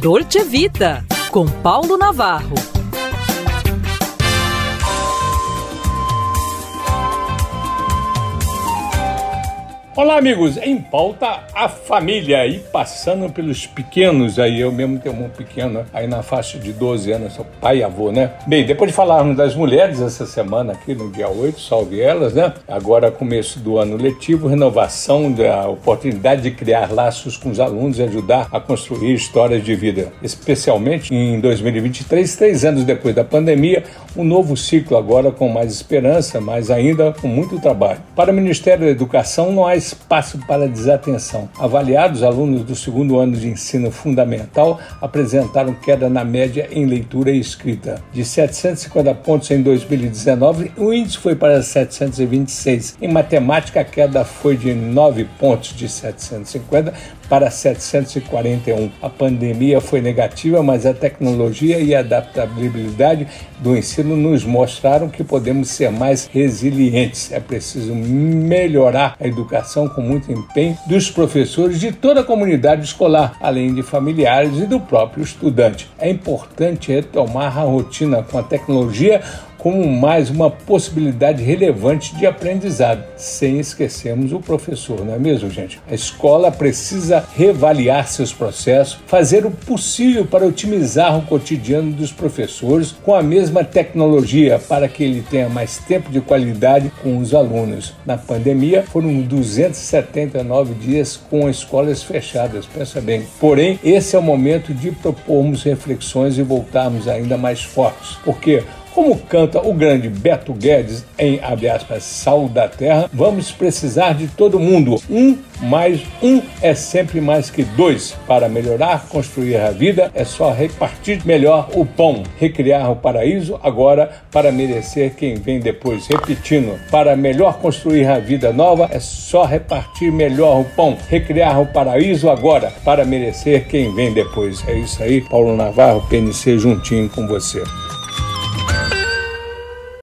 Dolce Vita, com Paulo Navarro. Olá, amigos. Em pauta, a família. E passando pelos pequenos aí. Eu mesmo tenho um pequeno aí na faixa de 12 anos, sou pai e avô, né? Bem, depois de falarmos das mulheres essa semana aqui no dia 8, salve elas, né? Agora, começo do ano letivo, renovação da oportunidade de criar laços com os alunos e ajudar a construir histórias de vida. Especialmente em 2023, três anos depois da pandemia, um novo ciclo agora com mais esperança, mas ainda com muito trabalho. Para o Ministério da Educação, não há espaço para desatenção. Avaliados, alunos do segundo ano de ensino fundamental apresentaram queda na média em leitura e escrita. De 750 pontos em 2019, o índice foi para 726. Em matemática, a queda foi de 9 pontos de 750 para 741. A pandemia foi negativa, mas a tecnologia e a adaptabilidade do ensino nos mostraram que podemos ser mais resilientes. É preciso melhorar a educação com muito empenho dos professores de toda a comunidade escolar, além de familiares e do próprio estudante. É importante retomar a rotina com a tecnologia como mais uma possibilidade relevante de aprendizado, sem esquecermos o professor, não é mesmo, gente? A escola precisa reavaliar seus processos, fazer o possível para otimizar o cotidiano dos professores com a mesma tecnologia para que ele tenha mais tempo de qualidade com os alunos. Na pandemia, foram 279 dias com escolas fechadas, pensa bem. Porém, esse é o momento de propormos reflexões e voltarmos ainda mais fortes, porque como canta o grande Beto Guedes em abre aspas, Sal da Terra, vamos precisar de todo mundo. Um mais um é sempre mais que dois. Para melhorar, construir a vida, é só repartir melhor o pão. Recriar o paraíso agora para merecer quem vem depois. Repetindo, para melhor construir a vida nova, é só repartir melhor o pão. Recriar o paraíso agora para merecer quem vem depois. É isso aí, Paulo Navarro, PNC juntinho com você.